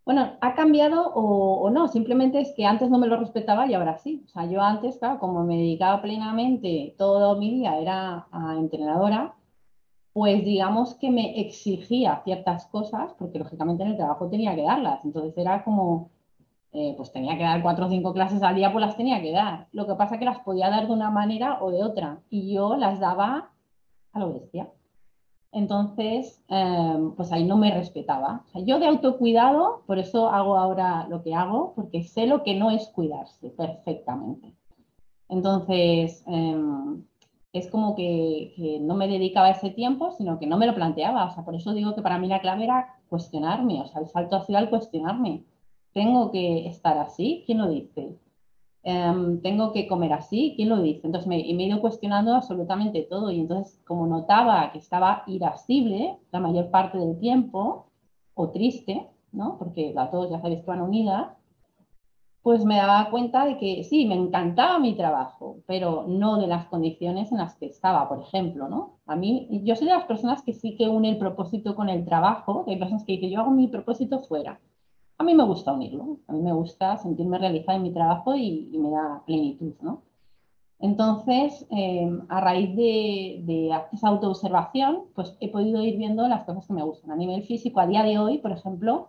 Bueno, ha cambiado o, no, simplemente es que antes no me lo respetaba y ahora sí. O sea, yo antes, claro, como me dedicaba plenamente, todo mi día era a entrenadora, pues digamos que me exigía ciertas cosas, porque lógicamente en el trabajo tenía que darlas. Entonces era como, eh, pues tenía que dar cuatro o cinco clases al día, pues las tenía que dar. Lo que pasa es que las podía dar de una manera o de otra y yo las daba a lo bestia. Entonces, em, pues ahí no me respetaba. yo de autocuidado, por eso hago ahora lo que hago, porque sé lo que no es cuidarse perfectamente. Entonces, em, es como que, no me dedicaba ese tiempo, sino que no me lo planteaba. O sea, por eso digo que para mí la clave era cuestionarme, o sea, el salto hacia el cuestionarme tengo que estar así, ¿quién lo dice? Em, tengo que comer así, ¿quién lo dice? Entonces me, me, he ido cuestionando absolutamente todo y entonces como notaba que estaba irascible la mayor parte del tiempo o triste, ¿no? Porque las dos ya sabéis que van unidas, pues me daba cuenta de que sí, me encantaba mi trabajo, pero no de las condiciones en las que estaba, por ejemplo, ¿no? A mí, yo soy de las personas que sí que une el propósito con el trabajo, hay personas que dicen, yo hago mi propósito fuera, a mí me gusta unirlo, a mí me gusta sentirme realizada en mi trabajo y, me da plenitud, ¿no? Entonces, em, a raíz de, esa autoobservación, pues he podido ir viendo las cosas que me gustan. A nivel físico, a día de hoy, por ejemplo,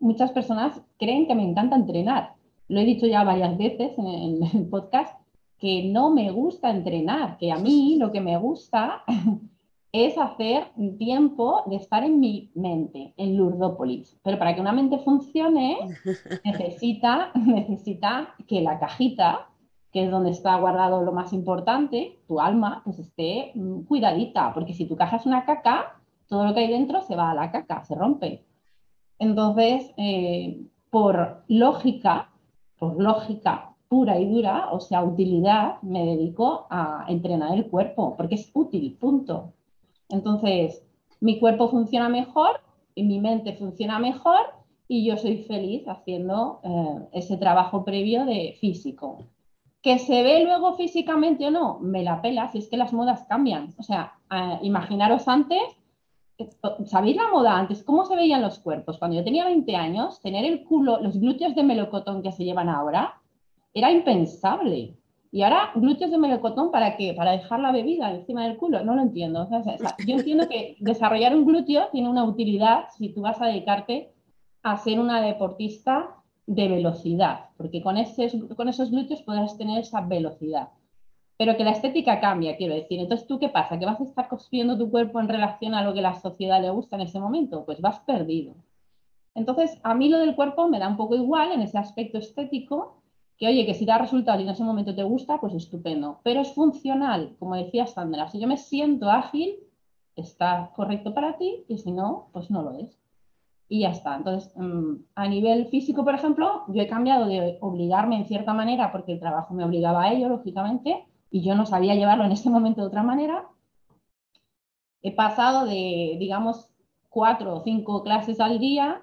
muchas personas creen que me encanta entrenar. Lo he dicho ya varias veces en el podcast, que no me gusta entrenar, que a mí lo que me gusta [laughs] es hacer un tiempo de estar en mi mente, en Lurdópolis. Pero para que una mente funcione, [laughs] necesita, necesita que la cajita, que es donde está guardado lo más importante, tu alma, pues esté mm, cuidadita, porque si tu caja es una caca, todo lo que hay dentro se va a la caca, se rompe. Entonces, eh, por lógica, por lógica pura y dura, o sea, utilidad, me dedico a entrenar el cuerpo, porque es útil, punto. Entonces, mi cuerpo funciona mejor y mi mente funciona mejor y yo soy feliz haciendo eh, ese trabajo previo de físico. ¿Que se ve luego físicamente o no? Me la pela, si es que las modas cambian. O sea, eh, imaginaros antes, eh, ¿sabéis la moda antes? ¿Cómo se veían los cuerpos? Cuando yo tenía 20 años, tener el culo, los glúteos de melocotón que se llevan ahora, era impensable. Y ahora, glúteos de melocotón, ¿para qué? ¿Para dejar la bebida encima del culo? No lo entiendo. yo entiendo que [laughs] desarrollar un glúteo tiene una utilidad si tú vas a dedicarte a ser una deportista de velocidad, porque con, con esos glúteos podrás tener esa velocidad. Pero que la estética cambia, quiero decir. Entonces, ¿tú qué pasa? ¿Que vas a estar construyendo tu cuerpo en relación a lo que la sociedad le gusta en ese momento? Pues vas perdido. Entonces, a mí lo del cuerpo me da un poco igual en ese aspecto estético, que oye, que si da resultado y en ese momento te gusta, pues estupendo. Pero es funcional, como decía Sandra. Si yo me siento ágil, está correcto para ti y si no, pues no lo es y ya está. Entonces, mm, a nivel físico, por ejemplo, yo he cambiado de obligarme en cierta manera, porque el trabajo me obligaba a ello, lógicamente, y yo no sabía llevarlo en ese momento de otra manera. He pasado de, digamos, cuatro o cinco clases al día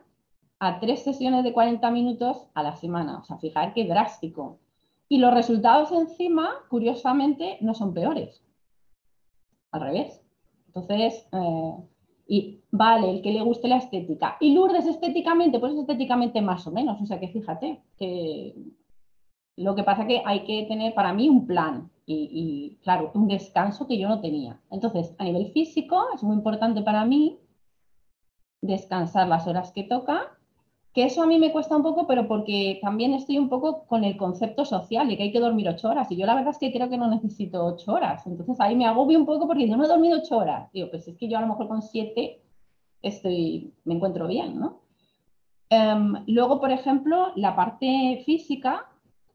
a tres sesiones de 40 minutos a la semana. O sea, fijar qué drástico. Y los resultados encima, curiosamente, no son peores. Al revés. Entonces, eh, y vale, el que le guste la estética. Y Lourdes estéticamente, pues estéticamente más o menos. O sea que fíjate, que lo que pasa que hay que tener para mí un plan y, claro, un descanso que yo no tenía. Entonces, a nivel físico es muy importante para mí descansar las horas que toca que eso a mí me cuesta un poco, pero porque también estoy un poco con el concepto social de que hay que dormir ocho horas. Y yo la verdad es que creo que no necesito ocho horas. Entonces ahí me agobio un poco porque yo no he dormido ocho horas. Digo, pues es que yo a lo mejor con siete estoy, me encuentro bien, ¿no? Em, luego, por ejemplo, la parte física,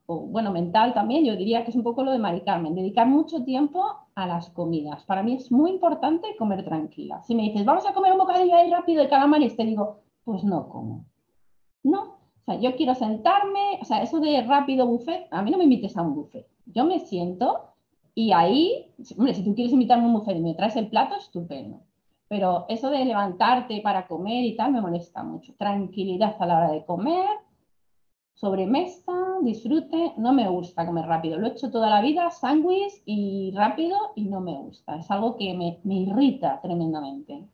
o bueno, mental también, yo diría que es un poco lo de Mari Carmen, dedicar mucho tiempo a las comidas. Para mí es muy importante comer tranquila. Si me dices, vamos a comer un bocadillo ahí rápido de calamares, te digo, pues no como no, o sea, yo quiero sentarme, o sea, eso de rápido buffet, a mí no me invites a un buffet. Yo me siento y ahí, hombre, si tú quieres invitarme a un buffet y me traes el plato, estupendo. Pero eso de levantarte para comer y tal me molesta mucho. Tranquilidad a la hora de comer, sobremesa, disfrute. No me gusta comer rápido. Lo he hecho toda la vida, sándwich y rápido y no me gusta. Es algo que me, me irrita tremendamente.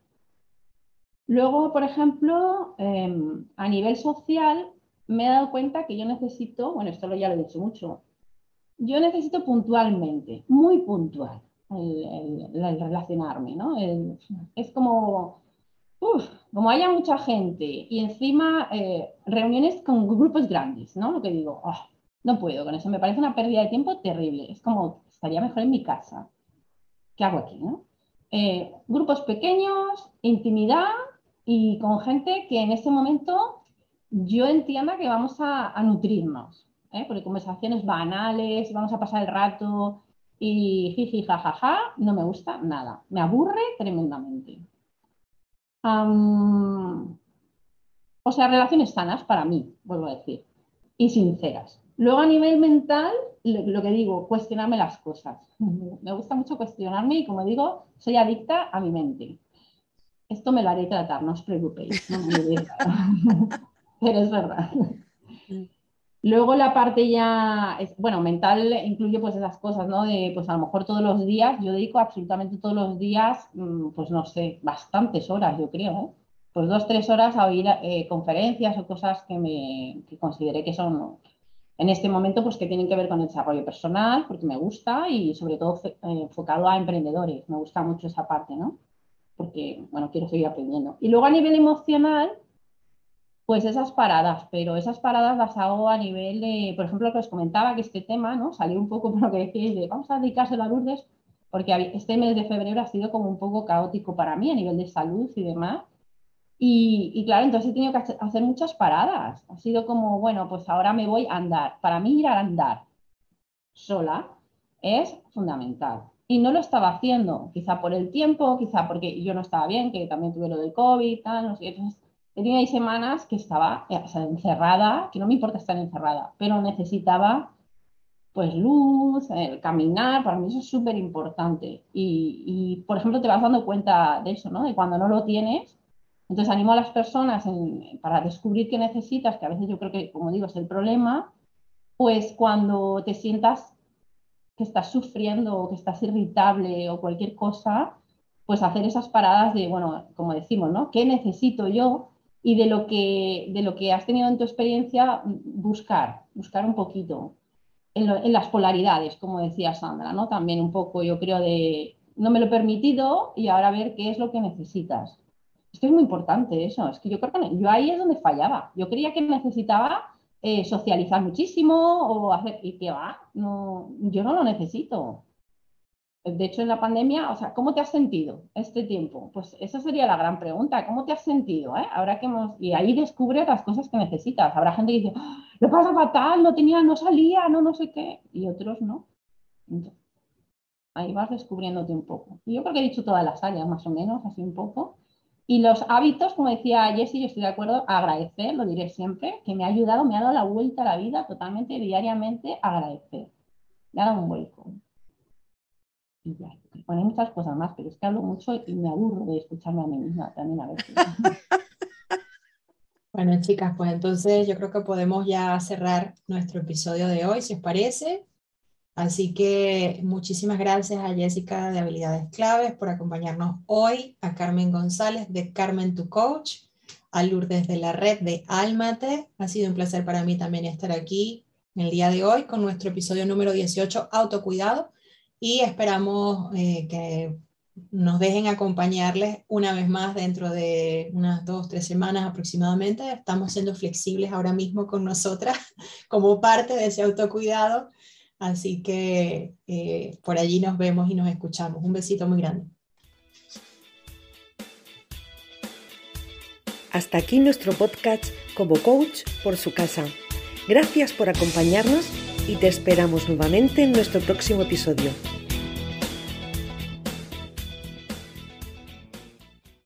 Luego, por ejemplo, em, a nivel social, me he dado cuenta que yo necesito, bueno, esto ya lo he dicho mucho, yo necesito puntualmente, muy puntual, el, relacionarme, ¿no? es como, como haya mucha gente y encima eh, reuniones con grupos grandes, ¿no? Lo que digo, ah, no puedo con eso, me parece una pérdida de tiempo terrible, es como, estaría mejor en mi casa. ¿Qué hago aquí, no? Eh, grupos pequeños, intimidad y con gente que en este momento yo entienda que vamos a, nutrirnos, ¿eh? porque conversaciones banales, vamos a pasar el rato y jiji, jajaja, no me gusta nada, me aburre tremendamente. o sea, relaciones sanas para mí, vuelvo a decir, y sinceras. Luego a nivel mental, lo, que digo, cuestionarme las cosas. [laughs] Me gusta mucho cuestionarme y como digo, soy adicta a mi mente esto me lo haré tratar, no os preocupéis, [laughs] pero es verdad. Luego la parte ya, bueno, mental incluye pues esas cosas, ¿no? De, pues a lo mejor todos los días, yo dedico absolutamente todos los días, mm, pues no sé, bastantes horas, yo creo, ¿eh? Pues dos, tres horas a oír eh, conferencias o cosas que me que consideré que son, en este momento, pues que tienen que ver con el desarrollo personal, porque me gusta y sobre todo eh, enfocado a emprendedores, me gusta mucho esa parte, ¿no? Porque, bueno, quiero seguir aprendiendo. Y luego a nivel emocional, pues esas paradas, pero esas paradas las hago a nivel de, por ejemplo, lo que os comentaba, que este tema, ¿no? Salió un poco [laughs] por lo que decíais de vamos a dedicárselo a Lourdes, porque este mes de febrero ha sido como un poco caótico para mí a nivel de salud y demás. Y, y, claro, entonces he tenido que hacer muchas paradas. Ha sido como, bueno, pues ahora me voy a andar. Para mí ir a andar sola es fundamental y no lo estaba haciendo, quizá por el tiempo, quizá porque yo no estaba bien, que también tuve lo del COVID, tal, Entonces, tenía ahí semanas que estaba eh, encerrada, que no me importa estar encerrada, pero necesitaba pues luz, el caminar, para mí eso es súper importante. Y, y, por ejemplo, te vas dando cuenta de eso, ¿no? De cuando no lo tienes. Entonces animo a las personas para descubrir qué necesitas, que a veces yo creo que, como digo, es el problema, pues cuando te sientas que estás sufriendo o que estás irritable o cualquier cosa, pues hacer esas paradas de, bueno, como decimos, ¿no? ¿Qué necesito yo? Y de lo que, de lo que has tenido en tu experiencia, buscar, buscar un poquito. En, en las polaridades, como decía Sandra, ¿no? También un poco, yo creo, de no me lo he permitido y ahora ver qué es lo que necesitas. Es que es muy importante eso. Es que yo creo que yo ahí es donde fallaba. Yo creía que necesitaba eh, socializar muchísimo o hacer, y que va, no, yo no lo necesito. De hecho, en la pandemia, o sea, ¿cómo te has sentido este tiempo? Pues esa sería la gran pregunta, ¿cómo te has sentido? Eh? Ahora que y ahí descubres las cosas que necesitas. Habrá gente que dice, ¡Ah! lo pasa fatal, no tenía, no salía, no, no sé qué, y otros no. ahí vas descubriéndote un poco. Y yo creo que he dicho todas las áreas, más o menos, así un poco. Y los hábitos, como decía Jessie, yo estoy de acuerdo, agradecer, lo diré siempre, que me ha ayudado, me ha dado la vuelta a la vida totalmente, diariamente, agradecer. Me ha dado un vuelco. Y ya, ponen muchas cosas más, pero es que hablo mucho y me aburro de escucharme a mí misma también a veces. [laughs] Bueno, chicas, pues entonces yo creo que podemos ya cerrar nuestro episodio de hoy, si os parece. Así que muchísimas gracias a Jessica de Habilidades Claves por acompañarnos hoy, a Carmen González de Carmen Tu Coach, a Lourdes de la red de Almate. Ha sido un placer para mí también estar aquí el día de hoy con nuestro episodio número 18, Autocuidado, y esperamos eh, que nos dejen acompañarles una vez más dentro de unas dos, tres semanas aproximadamente. Estamos siendo flexibles ahora mismo con nosotras [laughs] como parte de ese autocuidado Así que eh, por allí nos vemos y nos escuchamos. Un besito muy grande. Hasta aquí nuestro podcast como coach por su casa. Gracias por acompañarnos y te esperamos nuevamente en nuestro próximo episodio.